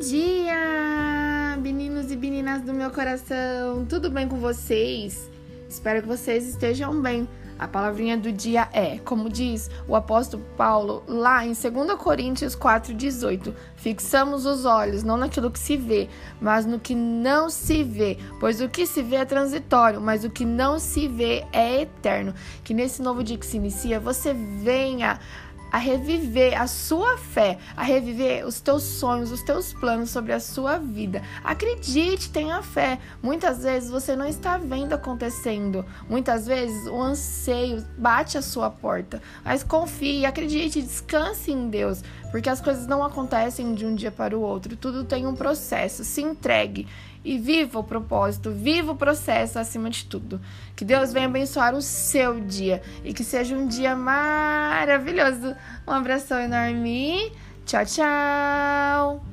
dia, meninos e meninas do meu coração! Tudo bem com vocês? Espero que vocês estejam bem. A palavrinha do dia é, como diz o apóstolo Paulo lá em 2 Coríntios 4,18: fixamos os olhos não naquilo que se vê, mas no que não se vê, pois o que se vê é transitório, mas o que não se vê é eterno. Que nesse novo dia que se inicia, você venha a reviver a sua fé, a reviver os teus sonhos, os teus planos sobre a sua vida. Acredite, tenha fé. Muitas vezes você não está vendo acontecendo. Muitas vezes o anseio bate a sua porta. Mas confie, acredite, descanse em Deus, porque as coisas não acontecem de um dia para o outro. Tudo tem um processo. Se entregue e viva o propósito, viva o processo acima de tudo. Que Deus venha abençoar o seu dia e que seja um dia maravilhoso. Um abração enorme. Tchau, tchau.